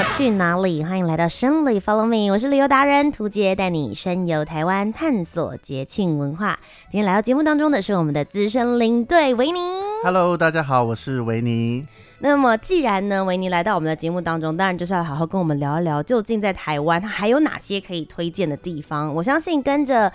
去哪里？欢迎来到生旅 Follow Me，我是旅游达人涂杰，带你深游台湾，探索节庆文化。今天来到节目当中的是我们的资深领队维尼。Hello，大家好，我是维尼。那么既然呢，维尼来到我们的节目当中，当然就是要好好跟我们聊一聊，究竟在台湾它还有哪些可以推荐的地方。我相信跟着。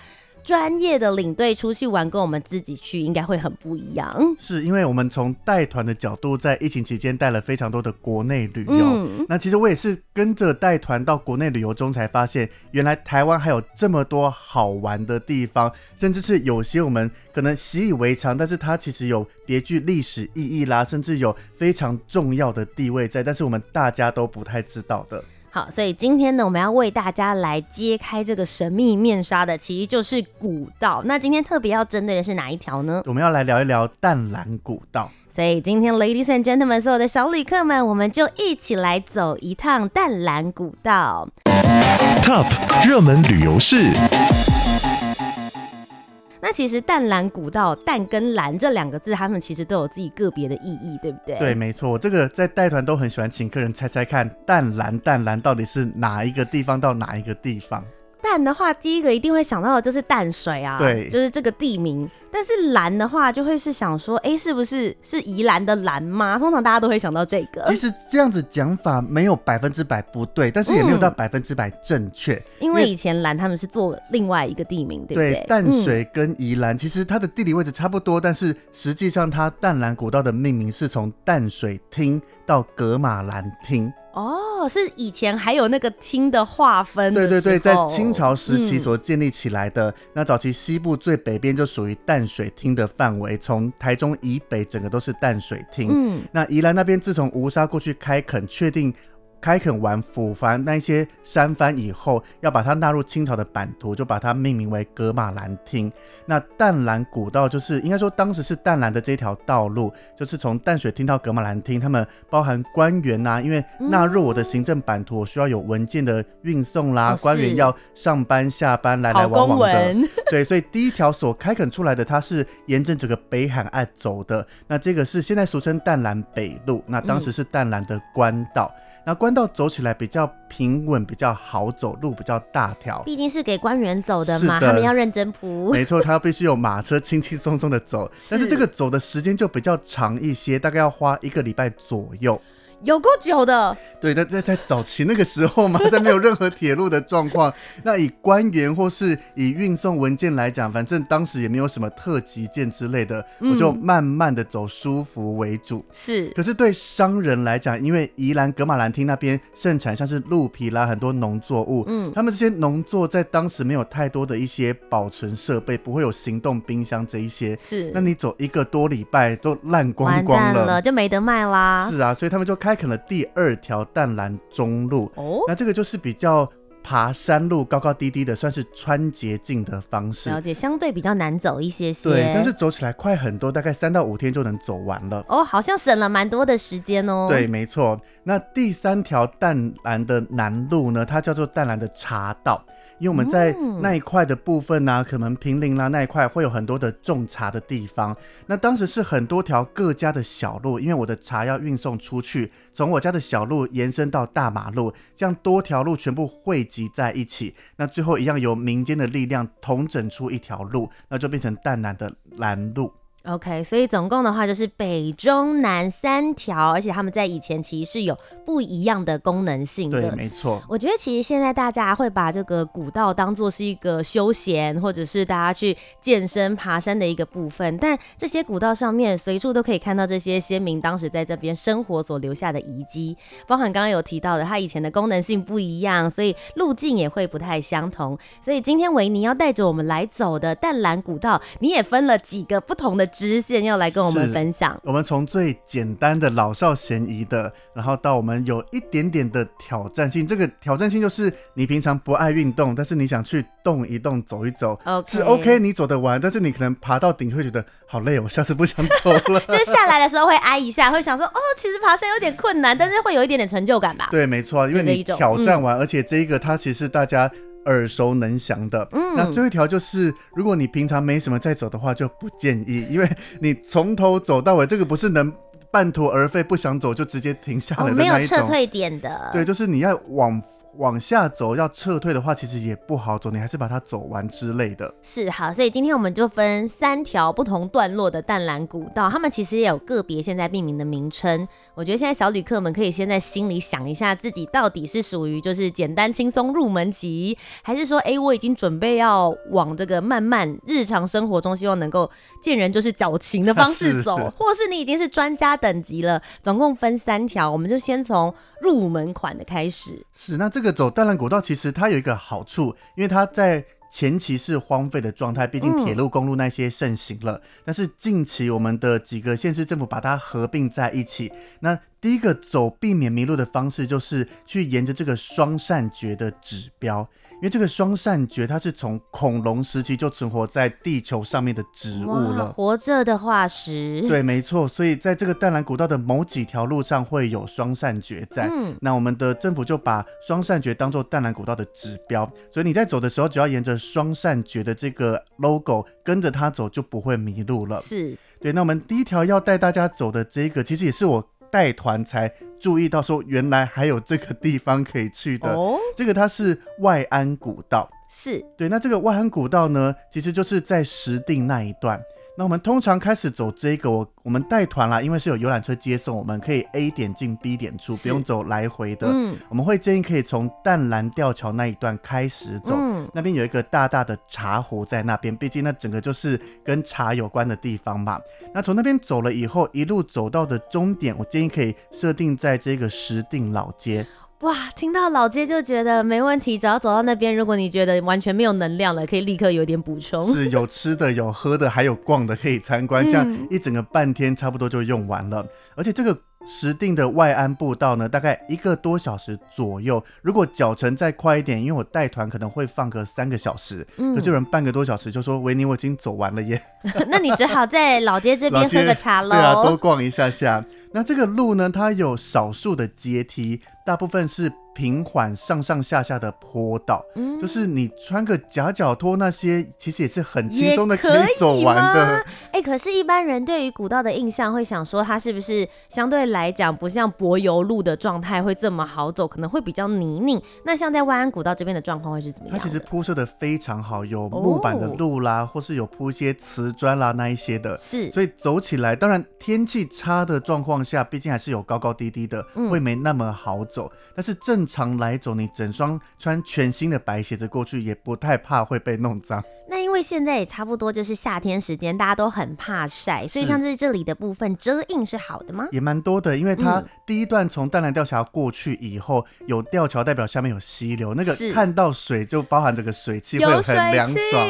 专业的领队出去玩，跟我们自己去应该会很不一样。是因为我们从带团的角度，在疫情期间带了非常多的国内旅游。嗯。那其实我也是跟着带团到国内旅游中，才发现原来台湾还有这么多好玩的地方，甚至是有些我们可能习以为常，但是它其实有别具历史意义啦，甚至有非常重要的地位在，但是我们大家都不太知道的。好，所以今天呢，我们要为大家来揭开这个神秘面纱的，其实就是古道。那今天特别要针对的是哪一条呢？我们要来聊一聊淡蓝古道。所以今天，Ladies and Gentlemen，所有的小旅客们，我们就一起来走一趟淡蓝古道。Top 热门旅游市。那其实淡蓝古道，淡跟蓝这两个字，他们其实都有自己个别的意义，对不对？对，没错。这个在带团都很喜欢请客人猜猜看，淡蓝淡蓝到底是哪一个地方到哪一个地方？淡的话，第一个一定会想到的就是淡水啊，对，就是这个地名。但是兰的话，就会是想说，哎、欸，是不是是宜兰的兰吗？通常大家都会想到这个。其实这样子讲法没有百分之百不对，但是也没有到百分之百正确、嗯。因为以前兰他们是做另外一个地名，对不对？对，淡水跟宜兰、嗯、其实它的地理位置差不多，但是实际上它淡兰古道的命名是从淡水厅到格马兰厅。哦，是以前还有那个厅的划分的。对对对，在清朝时期所建立起来的。嗯、那早期西部最北边就属于淡水厅的范围，从台中以北整个都是淡水厅。嗯，那宜兰那边自从吴沙过去开垦，确定。开垦完抚番那些山番以后，要把它纳入清朝的版图，就把它命名为噶玛兰厅。那淡蓝古道就是应该说当时是淡蓝的这条道路，就是从淡水厅到噶玛兰厅，他们包含官员呐、啊，因为纳入我的行政版图，我需要有文件的运送啦，哦、官员要上班下班来来往往的，对，所以第一条所开垦出来的，它是沿着整个北海岸走的。那这个是现在俗称淡蓝北路，那当时是淡蓝的官道。嗯那官道走起来比较平稳，比较好走，路比较大条。毕竟是给官员走的嘛，的他们要认真铺。没错，他必须有马车轻轻松松的走，但是这个走的时间就比较长一些，大概要花一个礼拜左右。有够久的，对，在在在早期那个时候嘛，在没有任何铁路的状况，那以官员或是以运送文件来讲，反正当时也没有什么特急件之类的，嗯、我就慢慢的走舒服为主。是，可是对商人来讲，因为宜兰格马兰汀那边盛产像是鹿皮啦，很多农作物，嗯，他们这些农作在当时没有太多的一些保存设备，不会有行动冰箱这一些，是，那你走一个多礼拜都烂光光了，了，就没得卖啦。是啊，所以他们就开垦了第二条淡蓝中路，哦，那这个就是比较爬山路，高高低低的，算是穿捷径的方式。了解，相对比较难走一些些。对，但是走起来快很多，大概三到五天就能走完了。哦，好像省了蛮多的时间哦。对，没错。那第三条淡蓝的南路呢，它叫做淡蓝的茶道。因为我们在那一块的部分呢、啊，可能平林啦那一块会有很多的种茶的地方。那当时是很多条各家的小路，因为我的茶要运送出去，从我家的小路延伸到大马路，这样多条路全部汇集在一起，那最后一样由民间的力量统整出一条路，那就变成淡蓝的蓝路。OK，所以总共的话就是北中南三条，而且他们在以前其实是有不一样的功能性的。对，没错。我觉得其实现在大家会把这个古道当做是一个休闲，或者是大家去健身、爬山的一个部分。但这些古道上面随处都可以看到这些先民当时在这边生活所留下的遗迹，包含刚刚有提到的，它以前的功能性不一样，所以路径也会不太相同。所以今天维尼要带着我们来走的淡蓝古道，你也分了几个不同的支线要来跟我们分享。我们从最简单的老少咸宜的，然后到我们有一点点的挑战性。这个挑战性就是你平常不爱运动，但是你想去动一动、走一走，okay. 是 OK，你走得完。但是你可能爬到顶会觉得好累，我下次不想走了。就是下来的时候会挨一下，会想说哦，其实爬山有点困难，但是会有一点点成就感吧？对，没错，因为你挑战完，嗯、而且这一个它其实大家。耳熟能详的，嗯，那最后一条就是，如果你平常没什么在走的话，就不建议，因为你从头走到尾，这个不是能半途而废，不想走就直接停下来的那一种，哦，没有撤退点的，对，就是你要往。往下走要撤退的话，其实也不好走，你还是把它走完之类的。是好，所以今天我们就分三条不同段落的淡蓝古道，他们其实也有个别现在命名的名称。我觉得现在小旅客们可以先在心里想一下，自己到底是属于就是简单轻松入门级，还是说，哎、欸，我已经准备要往这个慢慢日常生活中，希望能够见人就是矫情的方式走，或是你已经是专家等级了。总共分三条，我们就先从入门款的开始。是，那这个。走淡兰古道其实它有一个好处，因为它在前期是荒废的状态，毕竟铁路公路那些盛行了。嗯。但是近期我们的几个县市政府把它合并在一起，那第一个走避免迷路的方式就是去沿着这个双扇蕨的指标。因为这个双扇蕨，它是从恐龙时期就存活在地球上面的植物了，活着的化石。对，没错。所以在这个淡蓝古道的某几条路上会有双扇蕨在。嗯，那我们的政府就把双扇蕨当做淡蓝古道的指标，所以你在走的时候，只要沿着双扇蕨的这个 logo 跟着它走，就不会迷路了。是对。那我们第一条要带大家走的这个，其实也是我。带团才注意到说，原来还有这个地方可以去的。哦，这个它是外安古道，是对。那这个外安古道呢，其实就是在石定那一段。那我们通常开始走这个，我我们带团啦，因为是有游览车接送，我们可以 A 点进 B 点出，不用走来回的。嗯，我们会建议可以从淡蓝吊桥那一段开始走，嗯，那边有一个大大的茶壶在那边，毕竟那整个就是跟茶有关的地方嘛。那从那边走了以后，一路走到的终点，我建议可以设定在这个石碇老街。哇，听到老街就觉得没问题，只要走到那边，如果你觉得完全没有能量了，可以立刻有点补充。是有吃的、有喝的，还有逛的可以参观，这样一整个半天差不多就用完了。嗯、而且这个石定的外安步道呢，大概一个多小时左右。如果脚程再快一点，因为我带团可能会放个三个小时，嗯，可是有人半个多小时就说：“维尼，我已经走完了耶。”那你只好在老街这边 喝个茶喽。对啊，多逛一下下。那这个路呢，它有少数的阶梯，大部分是。平缓上上下下的坡道，嗯，就是你穿个夹脚拖那些，其实也是很轻松的可以走完的。哎、欸，可是，一般人对于古道的印象会想说，它是不是相对来讲不像柏油路的状态会这么好走，可能会比较泥泞。那像在万安古道这边的状况会是怎么样？它其实铺设的非常好，有木板的路啦，哦、或是有铺一些瓷砖啦那一些的，是，所以走起来，当然天气差的状况下，毕竟还是有高高低低的，嗯、会没那么好走。但是正常来走，你整双穿全新的白鞋子过去，也不太怕会被弄脏。那因为现在也差不多就是夏天时间，大家都很怕晒，所以像在这里的部分遮荫是好的吗？也蛮多的，因为它第一段从淡蓝吊桥过去以后，嗯、有吊桥代表下面有溪流，那个看到水就包含这个水汽会很凉爽。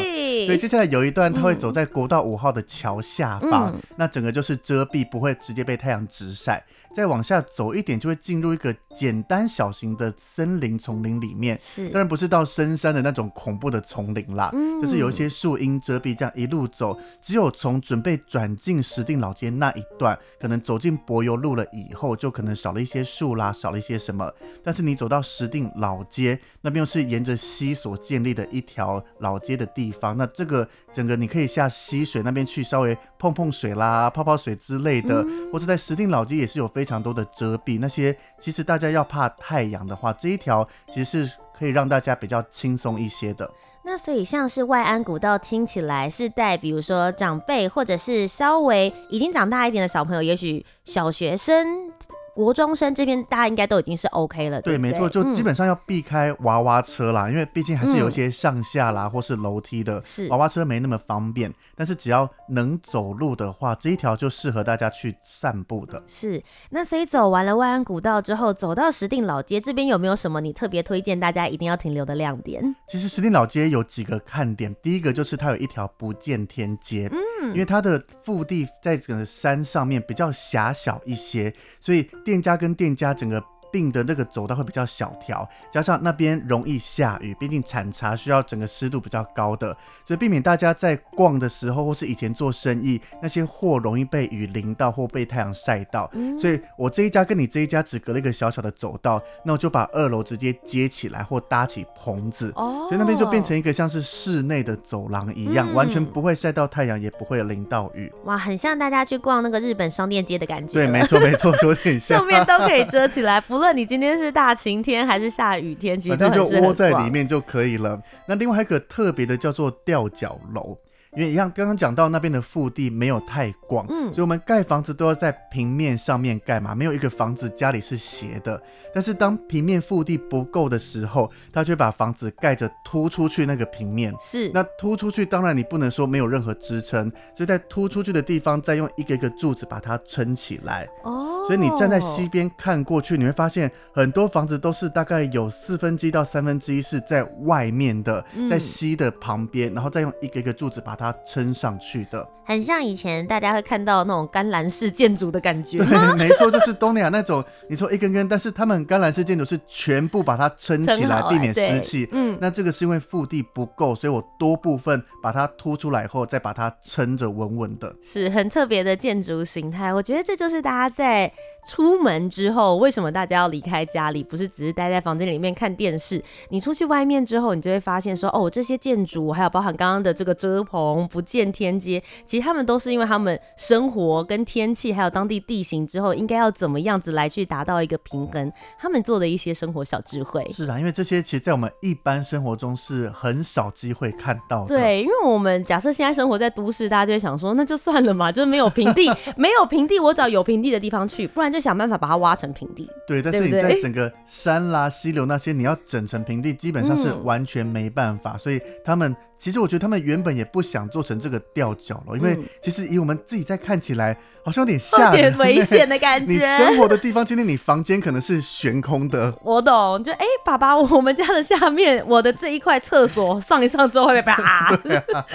对，接下来有一段它会走在国道五号的桥下方，嗯，那整个就是遮蔽，不会直接被太阳直晒。再往下走一点，就会进入一个简单小型的森林丛林里面。是，当然不是到深山的那种恐怖的丛林啦，嗯，就是有一些树荫遮蔽，这样一路走，只有从准备转进石碇老街那一段，可能走进柏油路了以后，就可能少了一些树啦，少了一些什么。但是你走到石碇老街那边，又是沿着溪所建立的一条老街的地方，那这个整个你可以下溪水那边去，稍微碰碰水啦，泡泡水之类的，嗯，或者在石碇老街也是有。非常多的遮蔽，那些其实大家要怕太阳的话，这一条其实是可以让大家比较轻松一些的。那所以像是外安古道听起来是带，比如说长辈或者是稍微已经长大一点的小朋友，也许小学生。国中生这边大家应该都已经是 OK 了，对，对，没错，就基本上要避开娃娃车啦，嗯、因为毕竟还是有一些上下啦，嗯、或是楼梯的，是娃娃车没那么方便。但是只要能走路的话，这一条就适合大家去散步的。是，那所以走完了万安古道之后，走到石定老街这边有没有什么你特别推荐大家一定要停留的亮点？其实石定老街有几个看点，第一个就是它有一条不见天街。嗯因为它的腹地在整个山上面比较狭小一些，所以店家跟店家整个。并的那个走道会比较小条，加上那边容易下雨，毕竟产茶需要整个湿度比较高的，所以避免大家在逛的时候或是以前做生意，那些货容易被雨淋到或被太阳晒到。嗯、所以我这一家跟你这一家只隔了一个小小的走道，那我就把二楼直接接起来或搭起棚子，哦、所以那边就变成一个像是室内的走廊一样，嗯、完全不会晒到太阳，也不会淋到雨。哇，很像大家去逛那个日本商店街的感觉。对，没错没错，有点像，上面都可以遮起来，不论你今天是大晴天还是下雨天，其实反正就窝在里面就可以了。那另外还有一个特别的叫做吊脚楼。因为一样，刚刚讲到那边的腹地没有太广，嗯，所以我们盖房子都要在平面上面盖嘛，没有一个房子家里是斜的。但是当平面腹地不够的时候，他就把房子盖着突出去那个平面，是。那突出去，当然你不能说没有任何支撑，所以在突出去的地方再用一个一个柱子把它撑起来。哦，所以你站在西边看过去，你会发现很多房子都是大概有四分之一到三分之一是在外面的，在西的旁边，然后再用一个一个柱子把它。撑上去的，很像以前大家会看到那种甘蓝式建筑的感觉。对，没错，就是东南亚那种。你说一根根，但是他们甘蓝式建筑是全部把它撑起来，避免湿气。嗯，那这个是因为腹地不够，所以我多部分把它凸出来后，再把它撑着稳稳的。是很特别的建筑形态。我觉得这就是大家在出门之后，为什么大家要离开家里？不是只是待在房间里面看电视。你出去外面之后，你就会发现说，哦，这些建筑还有包含刚刚的这个遮棚。不见天街，其实他们都是因为他们生活跟天气还有当地地形之后，应该要怎么样子来去达到一个平衡，他们做的一些生活小智慧。是啊，因为这些其实在我们一般生活中是很少机会看到的。对，因为我们假设现在生活在都市，大家就会想说，那就算了嘛，就是没有平地，没有平地，我找有平地的地方去，不然就想办法把它挖成平地。对，但是你在整个山啦、溪流那些，你要整成平地，基本上是完全没办法，嗯、所以他们。其实我觉得他们原本也不想做成这个吊脚楼，因为其实以我们自己在看起来，好像有点吓人、有点危险的感觉。你生活的地方，今天你房间可能是悬空的。我懂，就哎、欸，爸爸，我们家的下面，我的这一块厕所上一上之后会被啪，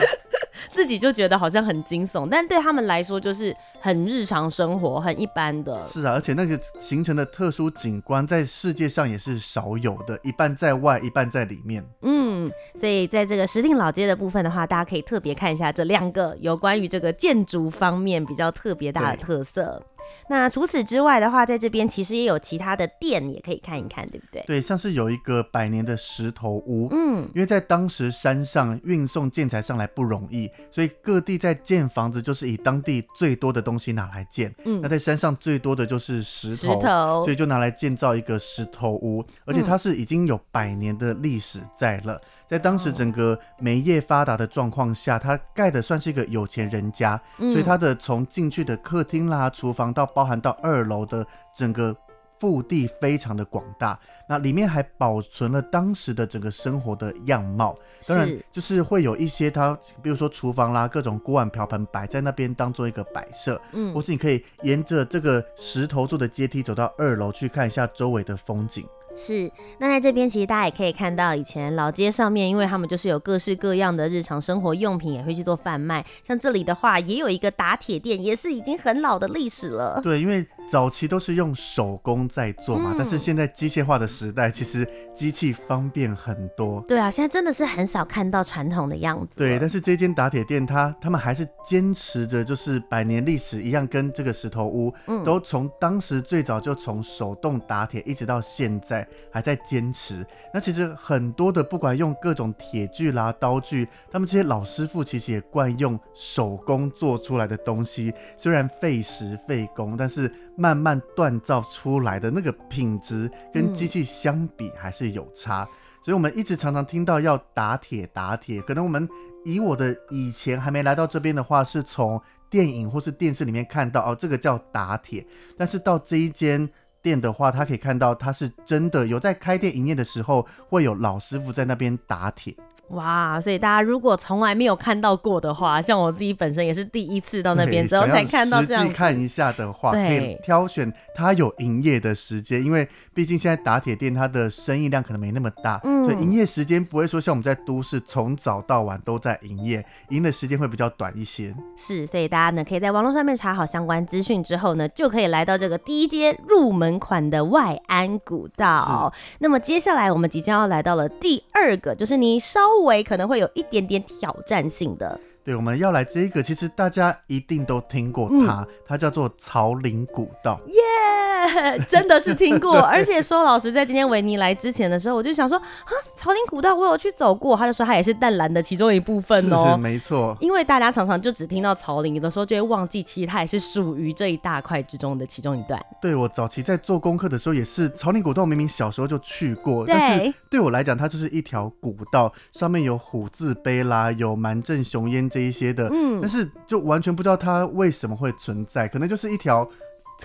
自己就觉得好像很惊悚，但对他们来说就是很日常生活，很一般的。是啊，而且那个形成的特殊景观，在世界上也是少有的，一半在外，一半在里面。嗯，所以在这个石碇老街的部分的话，大家可以特别看一下这两个有关于这个建筑方面比较特别大的特色。那除此之外的话，在这边其实也有其他的店，也可以看一看，对不对？对，像是有一个百年的石头屋，嗯，因为在当时山上运送建材上来不容易，所以各地在建房子就是以当地最多的东西拿来建。嗯，那在山上最多的就是石头，石头，所以就拿来建造一个石头屋，而且它是已经有百年的历史在了。在当时整个煤业发达的状况下，它盖的算是一个有钱人家，所以它的从进去的客厅啦、厨房到包含到二楼的整个腹地非常的广大，那里面还保存了当时的整个生活的样貌。当然，就是会有一些它，比如说厨房啦，各种锅碗瓢盆摆在那边当做一个摆设，嗯，或是你可以沿着这个石头做的阶梯走到二楼去看一下周围的风景。是，那在这边其实大家也可以看到，以前老街上面，因为他们就是有各式各样的日常生活用品，也会去做贩卖。像这里的话，也有一个打铁店，也是已经很老的历史了。对，因为早期都是用手工在做嘛，嗯、但是现在机械化的时代，其实机器方便很多。对啊，现在真的是很少看到传统的样子。对，但是这间打铁店，它他们还是坚持着，就是百年历史一样，跟这个石头屋，嗯、都从当时最早就从手动打铁，一直到现在。还在坚持。那其实很多的，不管用各种铁具啦、刀具，他们这些老师傅其实也惯用手工做出来的东西。虽然费时费工，但是慢慢锻造出来的那个品质，跟机器相比还是有差。嗯、所以我们一直常常听到要打铁打铁。可能我们以我的以前还没来到这边的话，是从电影或是电视里面看到哦，这个叫打铁。但是到这一间。店的话，他可以看到，他是真的有在开店营业的时候，会有老师傅在那边打铁。哇，所以大家如果从来没有看到过的话，像我自己本身也是第一次到那边之后才看到这样。实际看一下的话，对可以挑选它有营业的时间，因为毕竟现在打铁店它的生意量可能没那么大，嗯，嗯，所以营业时间不会说像我们在都市从早到晚都在营业，营的时间会比较短一些。是，所以大家呢可以在网络上面查好相关资讯之后呢，就可以来到这个第一阶入门款的外安古道。那么接下来我们即将要来到了第二个，就是你稍可能会有一点点挑战性的。对，我们要来这一个，其实大家一定都听过它，嗯、它叫做曹林古道。耶、yeah，真的是听过。而且说老实在今天维尼来之前的时候，我就想说啊，曹林古道我有去走过，他就说它也是淡蓝的其中一部分哦。是是，没错。因为大家常常就只听到曹林，有的时候就会忘记，其实它也是属于这一大块之中的其中一段。对，我早期在做功课的时候，也是曹林古道，明明小时候就去过，但是对我来讲，它就是一条古道，上面有虎字碑啦，有蛮镇雄烟。这一些的，嗯，但是就完全不知道它为什么会存在，可能就是一条。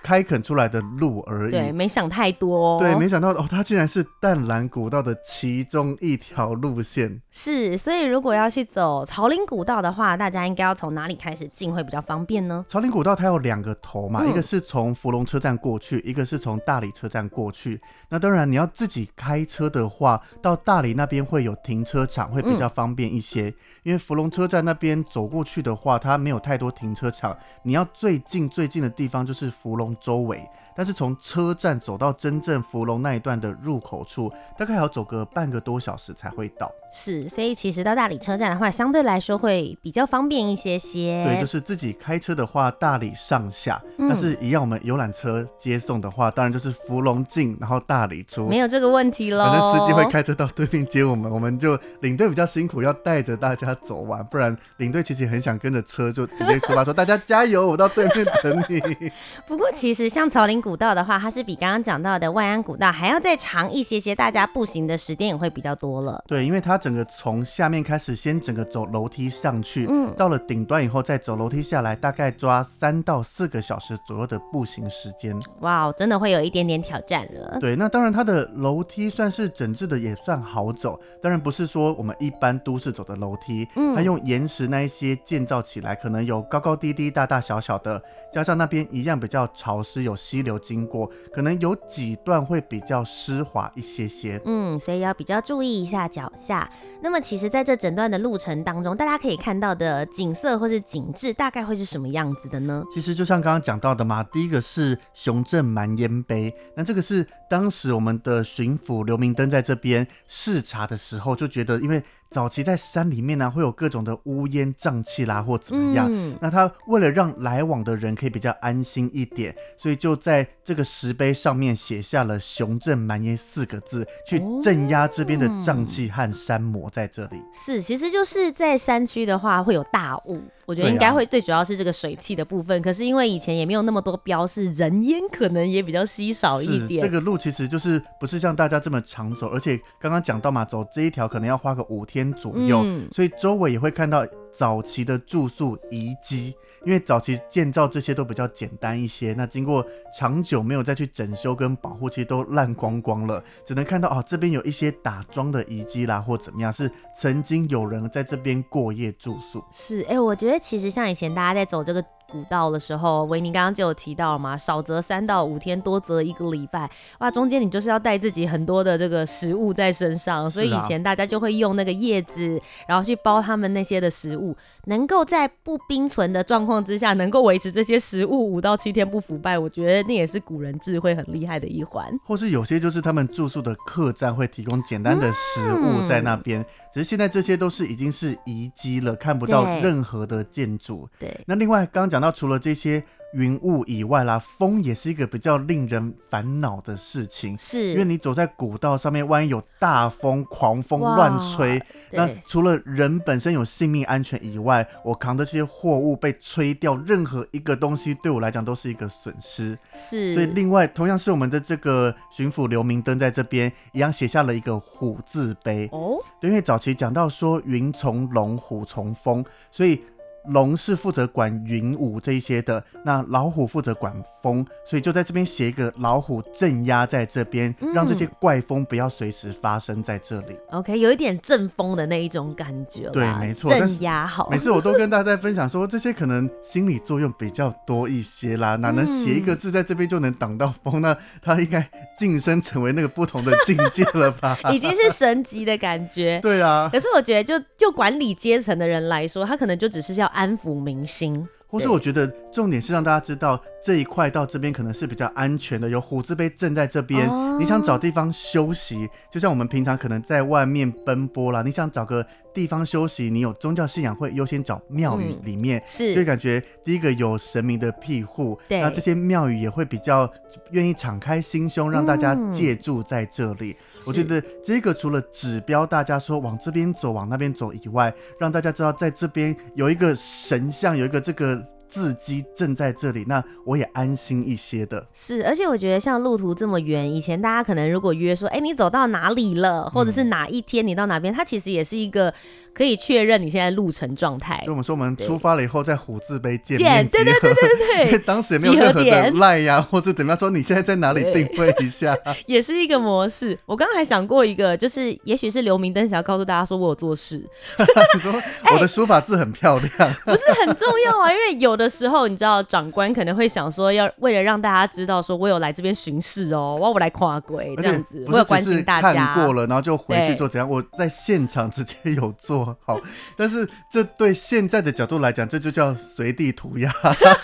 开垦出来的路而已，对，没想太多，对，没想到哦，它竟然是淡蓝古道的其中一条路线。是，所以如果要去走草岭古道的话，大家应该要从哪里开始进会比较方便呢？草岭古道它有两个头嘛，嗯、一个是从芙蓉车站过去，一个是从大理车站过去。那当然你要自己开车的话，到大理那边会有停车场，会比较方便一些。嗯、因为芙蓉车站那边走过去的话，它没有太多停车场，你要最近最近的地方就是福周围，但是从车站走到真正福龙那一段的入口处，大概还要走个半个多小时才会到。是，所以其实到大理车站的话，相对来说会比较方便一些些。对，就是自己开车的话，大理上下，嗯、但是一样，我们游览车接送的话，当然就是芙蓉进，然后大理出，没有这个问题喽。反正司机会开车到对面接我们，我们就领队比较辛苦，要带着大家走完，不然领队其实很想跟着车就直接出发，说大家加油，我到对面等你。不过其实像草林古道的话，它是比刚刚讲到的外安古道还要再长一些些，大家步行的时间也会比较多了。对，因为它。整个从下面开始，先整个走楼梯上去，嗯，到了顶端以后再走楼梯下来，大概抓三到四个小时左右的步行时间。哇，真的会有一点点挑战了。对，那当然它的楼梯算是整治的，也算好走。当然不是说我们一般都市走的楼梯，嗯，它用岩石那一些建造起来，可能有高高低低、大大小小的，加上那边一样比较潮湿，有溪流经过，可能有几段会比较湿滑一些些。嗯，所以要比较注意一下脚下。那么其实在这整段的路程当中，大家可以看到的景色或是景致，大概会是什么样子的呢？其实就像刚刚讲到的嘛，第一个是雄镇蛮烟碑，那这个是当时我们的巡抚刘明登在这边视察的时候就觉得，因为。早期在山里面呢、啊，会有各种的乌烟瘴气啦，或怎么样。嗯、那他为了让来往的人可以比较安心一点，所以就在这个石碑上面写下了“雄镇蛮烟”四个字，去镇压这边的瘴气和山魔在这里。是，其实就是在山区的话，会有大雾。我觉得应该会最主要是这个水汽的部分，啊、可是因为以前也没有那么多标示，人烟可能也比较稀少一点。这个路其实就是不是像大家这么常走，而且刚刚讲到嘛，走这一条可能要花个五天左右，嗯、所以周围也会看到早期的住宿遗迹。因为早期建造这些都比较简单一些，那经过长久没有再去整修跟保护，其实都烂光光了，只能看到哦，这边有一些打桩的遗迹啦，或怎么样，是曾经有人在这边过夜住宿。是，哎、欸，我觉得其实像以前大家在走这个。古道的时候，维尼刚刚就有提到嘛，少则三到五天，多则一个礼拜。哇，中间你就是要带自己很多的这个食物在身上，所以以前大家就会用那个叶子，然后去包他们那些的食物，能够在不冰存的状况之下，能够维持这些食物五到七天不腐败。我觉得那也是古人智慧很厉害的一环。或是有些就是他们住宿的客栈会提供简单的食物在那边，嗯、只是现在这些都是已经是遗迹了，看不到任何的建筑。对，那另外刚刚。讲到除了这些云雾以外啦，风也是一个比较令人烦恼的事情。是，因为你走在古道上面，万一有大风、狂风乱吹，那除了人本身有性命安全以外，我扛的这些货物被吹掉，任何一个东西对我来讲都是一个损失。是，所以另外同样是我们的这个巡抚刘明灯在这边一样写下了一个虎字碑。哦，对，因为早期讲到说云从龙，虎从风，所以。龙是负责管云雾这一些的，那老虎负责管风，所以就在这边写一个老虎镇压在这边，嗯、让这些怪风不要随时发生在这里。OK，有一点阵风的那一种感觉。对，没错，镇压好。每次我都跟大家在分享说，这些可能心理作用比较多一些啦，哪能写一个字在这边就能挡到风呢？他应该晋升成为那个不同的境界了吧？已经是神级的感觉。对啊。可是我觉得，就就管理阶层的人来说，他可能就只是要安抚民心，或是我觉得重点是让大家知道。这一块到这边可能是比较安全的，有虎字碑镇在这边。哦、你想找地方休息，就像我们平常可能在外面奔波啦，你想找个地方休息，你有宗教信仰会优先找庙宇里面，嗯、是，就感觉第一个有神明的庇护，对，那这些庙宇也会比较愿意敞开心胸，让大家借住在这里。嗯、我觉得这个除了指标大家说往这边走，往那边走以外，让大家知道在这边有一个神像，有一个这个。字迹正在这里，那我也安心一些的。是，而且我觉得像路途这么远，以前大家可能如果约说，哎、欸，你走到哪里了，或者是哪一天你到哪边，嗯、它其实也是一个。可以确认你现在路程状态。所以我们说，我们出发了以后，在虎字碑见 面对对对对对，因为 当时也没有任何的赖呀，或者怎么样说，你现在在哪里定位一下，也是一个模式。我刚刚还想过一个，就是也许是刘明灯想要告诉大家说我有做事。你说我的书法字很漂亮，欸、不是很重要啊？因为有的时候你知道，长官可能会想说，要为了让大家知道说我有来这边巡视哦，我我来跨轨这样子，我有关心大家。看过了，然后就回去做怎样？我在现场直接有做好，但是这对现在的角度来讲，这就叫随地涂鸦。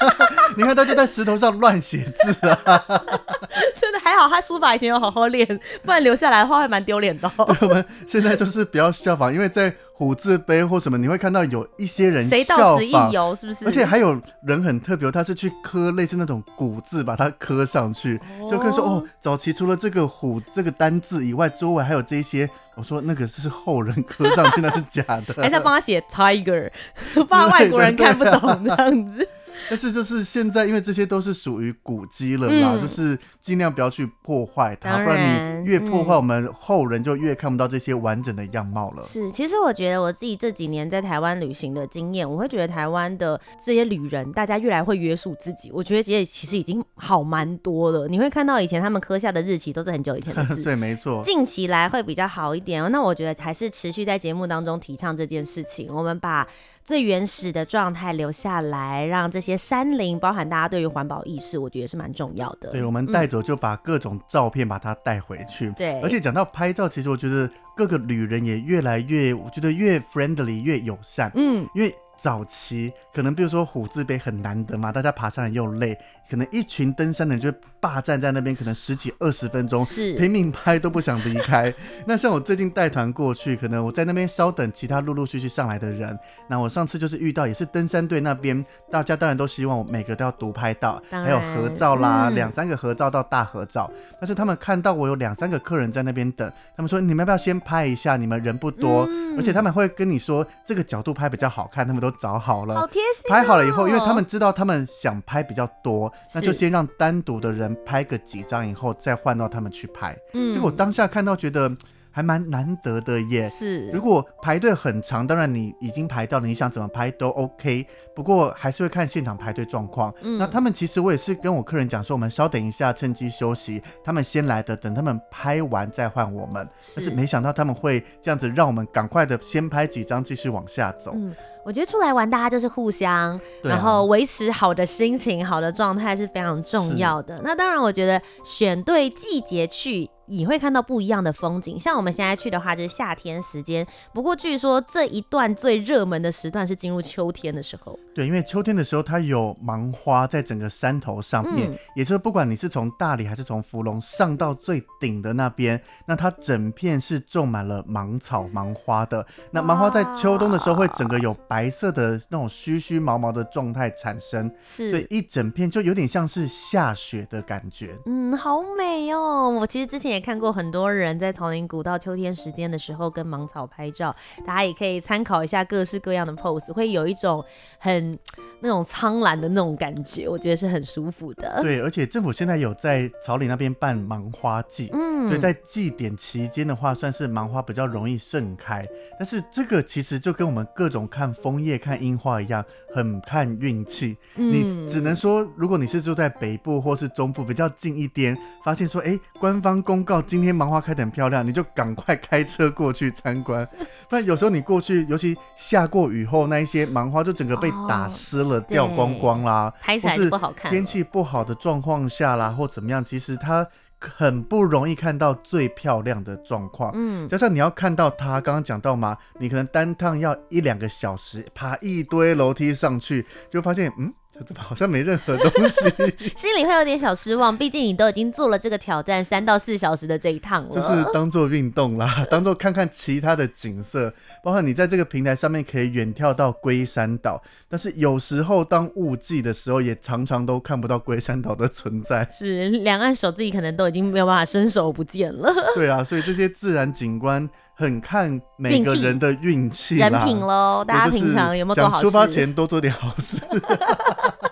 你看他就在石头上乱写字啊，真的还好，他书法以前有好好练，不然留下来的话还蛮丢脸的。我们现在就是不要效仿，因为在虎字碑或什么，你会看到有一些人谁到此一游，是不是？而且还有人很特别，他是去刻类似那种古字，把它刻上去，就可以说哦，早期除了这个虎这个单字以外，周围还有这些。我说那个是后人刻上去，那是假的。哎，他帮他写 tiger，怕外国人看不懂这样子。但是就是现在，因为这些都是属于古迹了嘛，嗯、就是尽量不要去破坏它，然不然你越破坏，我们后人就越看不到这些完整的样貌了。是，其实我觉得我自己这几年在台湾旅行的经验，我会觉得台湾的这些旅人，大家越来会约束自己。我觉得其实其实已经好蛮多了。你会看到以前他们刻下的日期都是很久以前的事，对，没错。近期来会比较好一点。那我觉得还是持续在节目当中提倡这件事情，我们把最原始的状态留下来，让这些山林，包含大家对于环保意识，我觉得也是蛮重要的。对，我们带走就把各种照片把它带回去。嗯、对，而且讲到拍照，其实我觉得各个旅人也越来越，我觉得越 friendly 越友善。嗯，因为。早期可能比如说虎字碑很难得嘛，大家爬上来又累，可能一群登山的人就霸占在那边，可能十几二十分钟，是拼命拍都不想离开。那像我最近带团过去，可能我在那边稍等其他陆陆续续上来的人。那我上次就是遇到也是登山队那边，大家当然都希望我每个都要独拍到，还有合照啦，两、嗯、三个合照到大合照。但是他们看到我有两三个客人在那边等，他们说，你们要不要先拍一下？你们人不多，嗯、而且他们会跟你说这个角度拍比较好看，他们都。找好了，好贴心哦。拍好了以后，因为他们知道他们想拍比较多，那就先让单独的人拍个几张，以后再换到他们去拍。嗯，结果当下看到觉得。还蛮难得的耶。是，如果排队很长，当然你已经排到了，你想怎么拍都 OK。不过还是会看现场排队状况。嗯，那他们其实我也是跟我客人讲说，我们稍等一下，趁机休息。他们先来的，等他们拍完再换我们。是，但是没想到他们会这样子，让我们赶快的先拍几张，继续往下走。嗯，我觉得出来玩大家就是互相，然后维持好的心情、好的状态是非常重要的。那当然，我觉得选对季节去。你会看到不一样的风景，像我们现在去的话，就是夏天时间。不过据说这一段最热门的时段是进入秋天的时候。对，因为秋天的时候它有芒花在整个山头上面，嗯、也就是不管你是从大理还是从芙蓉上到最顶的那边，那它整片是种满了芒草芒花的。那芒花在秋冬的时候会整个有白色的那种虚虚毛毛的状态产生，是，所以一整片就有点像是下雪的感觉。嗯，好美哦！我其实之前也看过很多人在草岭古道秋天时间的时候跟芒草拍照，大家也可以参考一下各式各样的 pose，会有一种很那种苍蓝的那种感觉，我觉得是很舒服的。对，而且政府现在有在草岭那边办芒花季，嗯，所以在祭典期间的话，算是芒花比较容易盛开。但是这个其实就跟我们各种看枫叶看樱花一样，很看运气。你只能说，如果你是住在北部或是中部比较近一点，发现说，哎、欸，官方公告今天芒花开得很漂亮，你就赶快开车过去参观。不然有时候你过去，尤其下过雨后，那一些芒花就整个被打湿了，哦、掉光光啦，拍起来不好看。天气不好的状况下啦，或怎么样，其实它。很不容易看到最漂亮的状况，嗯，加上你要看到它，刚刚讲到嘛，你可能单趟要一两个小时，爬一堆楼梯上去，就发现，嗯。这好像没任何东西，心里会有点小失望。毕竟你都已经做了这个挑战三到四小时的这一趟了，就是当做运动啦，当做看看其他的景色。包括你在这个平台上面可以远眺到龟山岛，但是有时候当雾季的时候，也常常都看不到龟山岛的存在。是两岸手自己可能都已经没有办法伸手不见了。对啊，所以这些自然景观。很看每个人的运气、人品喽。大家平常有没有做好事？出发前多做点好事。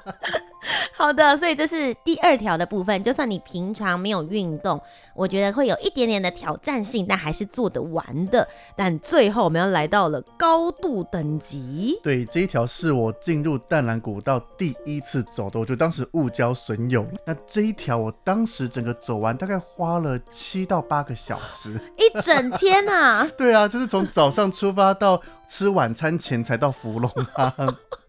好的，所以这是第二条的部分。就算你平常没有运动，我觉得会有一点点的挑战性，但还是做得完的。但最后我们要来到了高度等级。对，这一条是我进入淡蓝古道第一次走的，我觉得当时误交损友。那这一条我当时整个走完大概花了七到八个小时，一整天啊。对啊，就是从早上出发到吃晚餐前才到芙蓉啊。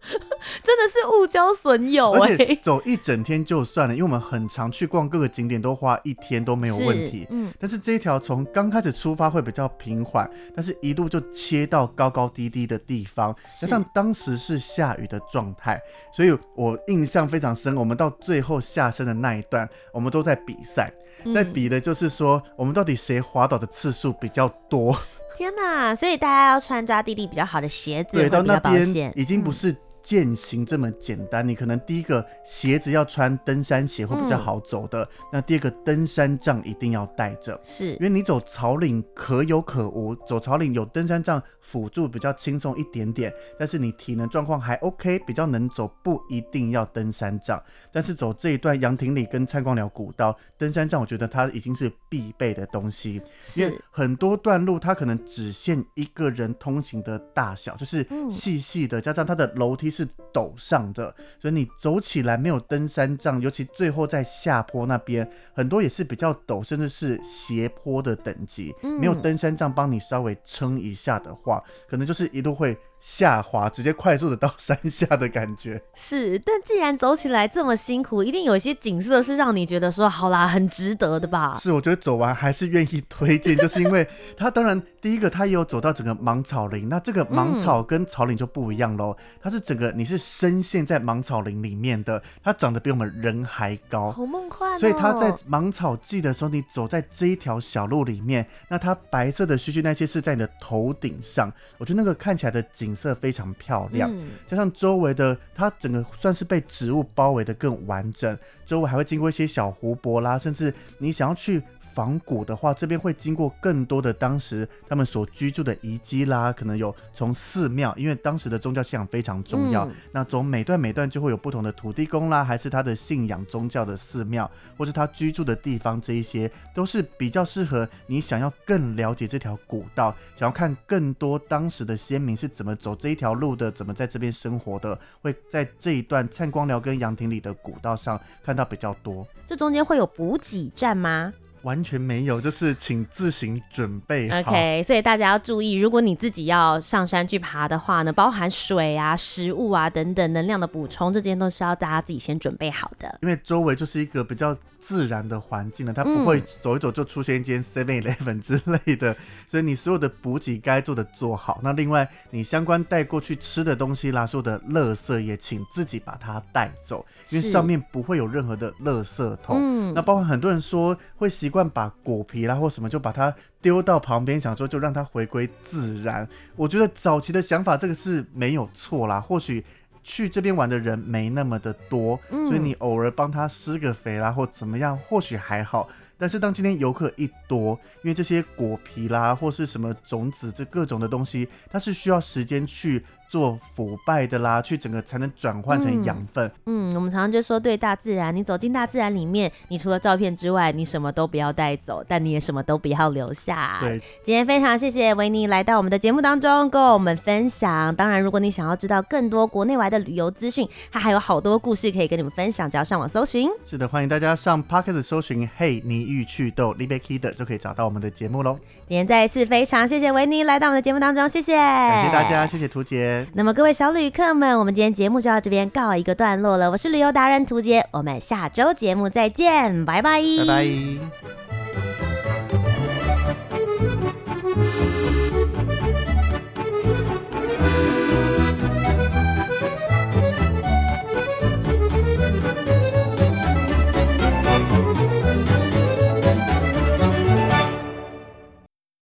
真的是物交损友哎！而且 走一整天就算了，因为我们很常去逛各个景点，都花一天都没有问题。嗯，但是这一条从刚开始出发会比较平缓，但是一路就切到高高低低的地方，加上当时是下雨的状态，所以我印象非常深。我们到最后下山的那一段，我们都在比赛，在比的就是说我们到底谁滑倒的次数比较多。天呐！所以大家要穿抓地力比较好的鞋子，对，到那边已经不是、嗯。健行这么简单，你可能第一个鞋子要穿登山鞋会比较好走的。嗯、那第二个登山杖一定要带着，是因为你走草岭可有可无，走草岭有登山杖辅助比较轻松一点点。但是你体能状况还 OK，比较能走，不一定要登山杖。但是走这一段杨廷里跟蔡光寮古道，登山杖我觉得它已经是必备的东西，因为很多段路它可能只限一个人通行的大小，就是细细的，加上它的楼梯。是陡上的，所以你走起来没有登山杖，尤其最后在下坡那边，很多也是比较陡，甚至是斜坡的等级，没有登山杖帮你稍微撑一下的话，可能就是一路会。下滑，直接快速的到山下的感觉是，但既然走起来这么辛苦，一定有一些景色是让你觉得说好啦，很值得的吧？是，我觉得走完还是愿意推荐，就是因为它当然第一个它也有走到整个芒草林，那这个芒草跟草林就不一样喽，它是整个你是深陷在芒草林里面的，它长得比我们人还高，好梦幻哦。所以它在芒草季的时候，你走在这一条小路里面，那它白色的须须那些是在你的头顶上，我觉得那个看起来的景。景色非常漂亮，加上周围的它整个算是被植物包围的更完整，周围还会经过一些小湖泊啦，甚至你想要去。仿古的话，这边会经过更多的当时他们所居住的遗迹啦，可能有从寺庙，因为当时的宗教信仰非常重要。嗯、那从每段每段就会有不同的土地公啦，还是他的信仰宗教的寺庙，或是他居住的地方，这一些都是比较适合你想要更了解这条古道，想要看更多当时的先民是怎么走这一条路的，怎么在这边生活的，会在这一段灿光寮跟杨廷里的古道上看到比较多。这中间会有补给站吗？完全没有，就是请自行准备。OK，所以大家要注意，如果你自己要上山去爬的话呢，包含水啊、食物啊等等能量的补充，这些都是要大家自己先准备好的。因为周围就是一个比较自然的环境呢，它不会走一走就出现一间 Seven Eleven 之类的，所以你所有的补给该做的做好。那另外，你相关带过去吃的东西啦，所有的垃圾也请自己把它带走，因为上面不会有任何的垃圾桶。嗯，那包括很多人说会习惯把果皮啦或什么就把它丢到旁边，想说就让它回归自然。我觉得早期的想法这个是没有错啦，或许。去这边玩的人没那么的多，嗯、所以你偶尔帮他施个肥啦，或怎么样，或许还好。但是当今天游客一多，因为这些果皮啦，或是什么种子，这各种的东西，它是需要时间去做腐败的啦，去整个才能转换成养分嗯。嗯，我们常常就说，对大自然，你走进大自然里面，你除了照片之外，你什么都不要带走，但你也什么都不要留下。对，今天非常谢谢维尼来到我们的节目当中，跟我们分享。当然，如果你想要知道更多国内外的旅游资讯，他还有好多故事可以跟你们分享，只要上网搜寻。是的，欢迎大家上 Podcast 搜寻“嘿你欲去豆 Libe Kid” 就可以找到我们的节目喽。今天再一次非常谢谢维尼来到我们的节目当中，谢谢，感谢大家，谢谢屠洁。那么各位小旅客们，我们今天节目就到这边告一个段落了。我是旅游达人涂杰，我们下周节目再见，拜拜，拜拜。